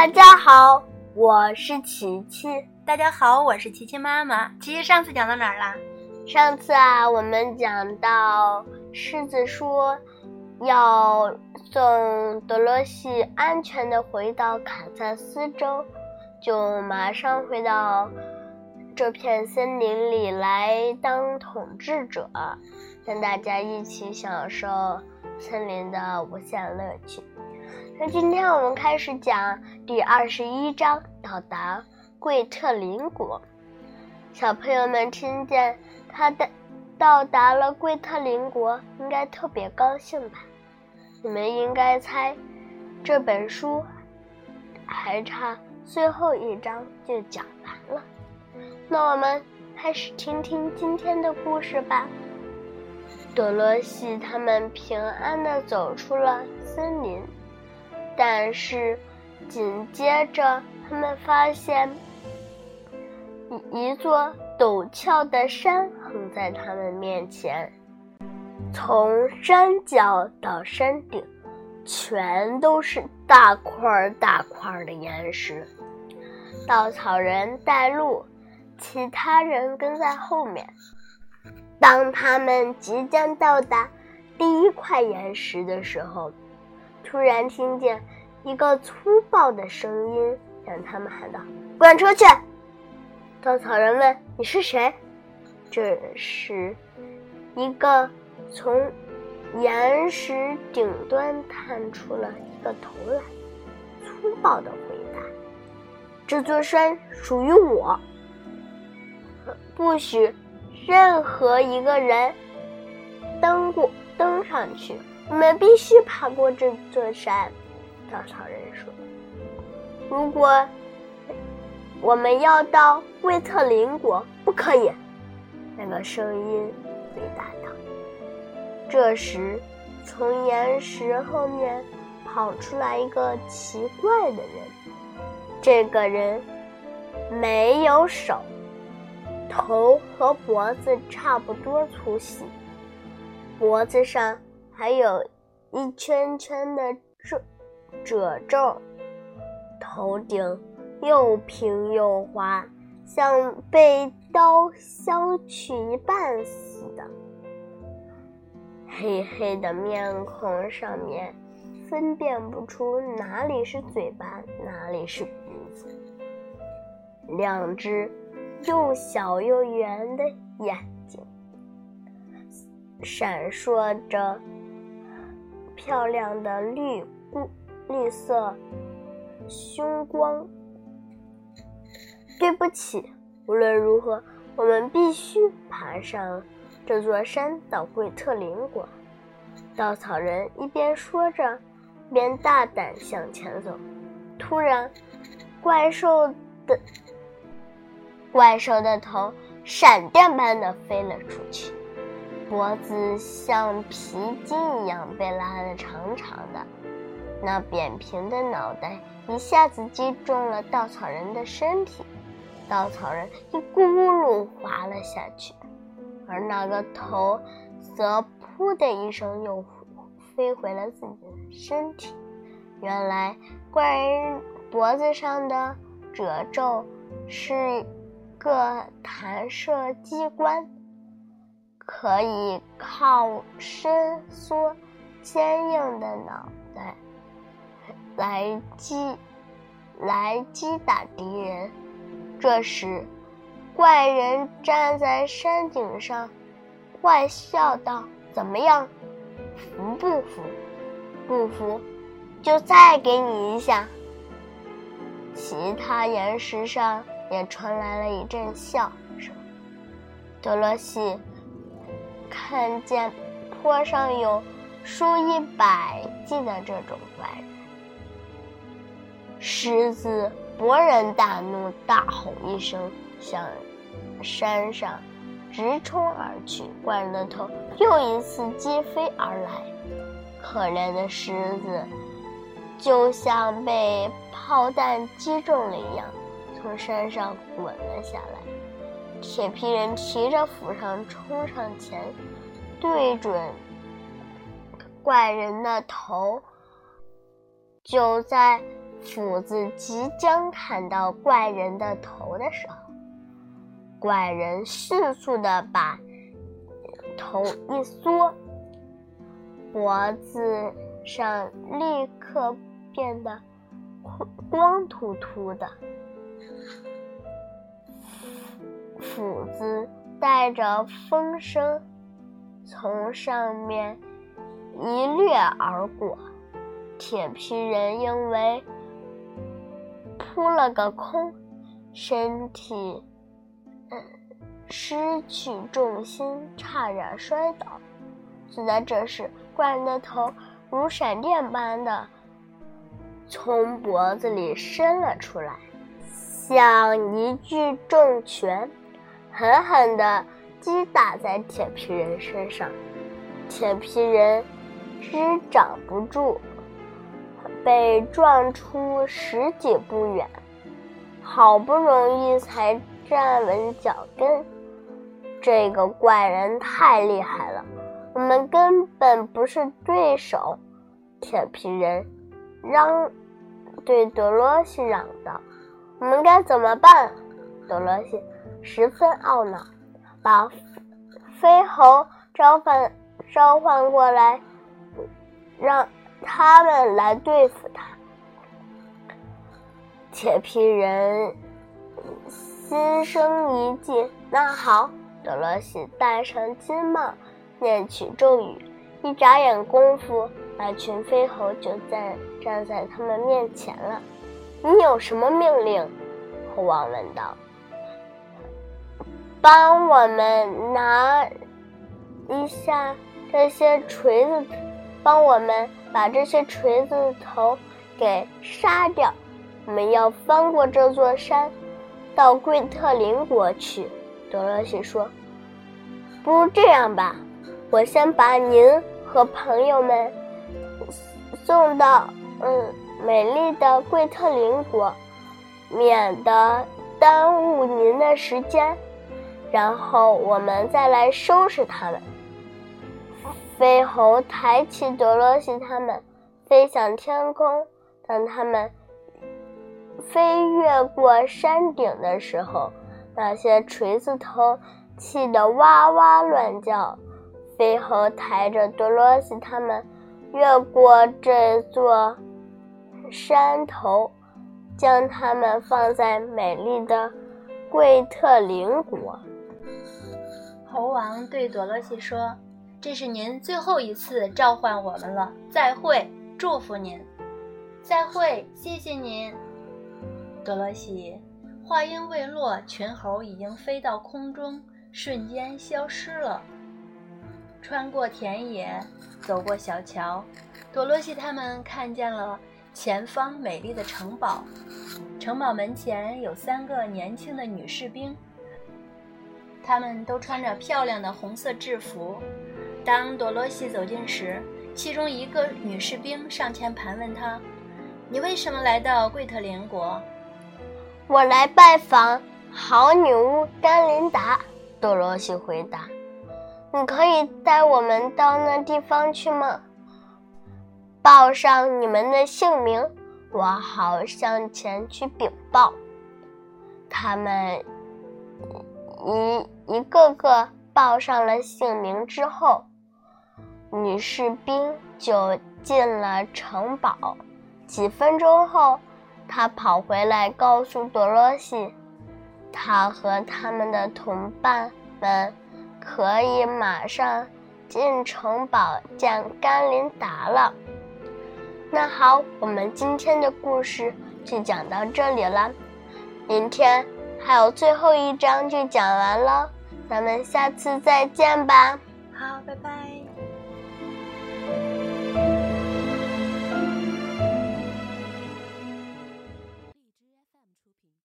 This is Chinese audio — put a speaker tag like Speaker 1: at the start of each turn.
Speaker 1: 大家好，我是琪琪。
Speaker 2: 大家好，我是琪琪妈妈。琪琪上次讲到哪儿了？
Speaker 1: 上次啊，我们讲到狮子说要送德罗西安全的回到卡萨斯州，就马上回到这片森林里来当统治者，跟大家一起享受森林的无限乐趣。那今天我们开始讲第二十一章，到达贵特林国。小朋友们听见他的到达了贵特林国，应该特别高兴吧？你们应该猜，这本书还差最后一章就讲完了。那我们开始听听今天的故事吧。多罗西他们平安地走出了森林。但是，紧接着他们发现一一座陡峭的山横在他们面前，从山脚到山顶，全都是大块大块的岩石。稻草人带路，其他人跟在后面。当他们即将到达第一块岩石的时候，突然听见一个粗暴的声音，向他们喊道：“滚出去！”稻草人问：“你是谁？”这时，一个从岩石顶端探出了一个头来，粗暴的回答：“这座山属于我，不许任何一个人登过登上去。”我们必须爬过这座山，稻草人说：“如果我们要到威特林国，不可以。”那个声音回答道。这时，从岩石后面跑出来一个奇怪的人。这个人没有手，头和脖子差不多粗细，脖子上。还有一圈圈的褶褶皱，头顶又平又滑，像被刀削去一半似的。黑黑的面孔上面，分辨不出哪里是嘴巴，哪里是鼻子。两只又小又圆的眼睛，闪烁着。漂亮的绿绿色胸光。对不起，无论如何，我们必须爬上这座山到贵特林国。稻草人一边说着，一边大胆向前走。突然，怪兽的怪兽的头闪电般的飞了出去。脖子像皮筋一样被拉得长长的，那扁平的脑袋一下子击中了稻草人的身体，稻草人一咕噜滑了下去，而那个头则噗的一声又飞回了自己的身体。原来怪人脖子上的褶皱是个弹射机关。可以靠伸缩坚硬的脑袋来击来击打敌人。这时，怪人站在山顶上，怪笑道：“怎么样，服不服？不服，就再给你一下。”其他岩石上也传来了一阵笑声。德罗西。看见坡上有数以百计的这种怪人，狮子勃然大怒，大吼一声，向山上直冲而去。怪人的头又一次击飞而来，可怜的狮子就像被炮弹击中了一样，从山上滚了下来。铁皮人提着斧上冲上前，对准怪人的头。就在斧子即将砍到怪人的头的时候，怪人迅速的把头一缩，脖子上立刻变得光秃秃的。斧子带着风声从上面一掠而过，铁皮人因为扑了个空，身体失去重心，差点摔倒。就在这时，怪人的头如闪电般的从脖子里伸了出来，像一记重拳。狠狠地击打在铁皮人身上，铁皮人支长不住，被撞出十几步远，好不容易才站稳脚跟。这个怪人太厉害了，我们根本不是对手。铁皮人嚷，对德罗西嚷道：“我们该怎么办？”德罗西。十分懊恼，把飞猴召唤召唤过来，让他们来对付他。铁皮人心生一计，那好，德罗西戴上金帽，念起咒语，一眨眼功夫，那群飞猴就在站在他们面前了。你有什么命令？猴王问道。帮我们拿一下这些锤子，帮我们把这些锤子头给杀掉。我们要翻过这座山，到贵特林国去。德罗西说：“不如这样吧，我先把您和朋友们送到嗯美丽的贵特林国，免得耽误您的时间。”然后我们再来收拾他们。飞猴抬起德罗西他们，飞向天空。当他们飞越过山顶的时候，那些锤子头气得哇哇乱叫。飞猴抬着德罗西他们越过这座山头，将他们放在美丽的贵特林国。
Speaker 2: 猴王对多罗西说：“这是您最后一次召唤我们了，再会，祝福您，再会，谢谢您。”多罗西话音未落，群猴已经飞到空中，瞬间消失了。穿过田野，走过小桥，多罗西他们看见了前方美丽的城堡。城堡门前有三个年轻的女士兵。他们都穿着漂亮的红色制服。当多罗西走近时，其中一个女士兵上前盘问他：“你为什么来到贵特林国？”“
Speaker 1: 我来拜访好女巫甘琳达。”多罗西回答。“你可以带我们到那地方去吗？报上你们的姓名，我好向前去禀报。”他们。一一个个报上了姓名之后，女士兵就进了城堡。几分钟后，他跑回来告诉多罗西，他和他们的同伴们可以马上进城堡见甘琳达了。那好，我们今天的故事就讲到这里了，明天。还有最后一章就讲完了，咱们下次再见吧。
Speaker 2: 好，拜拜。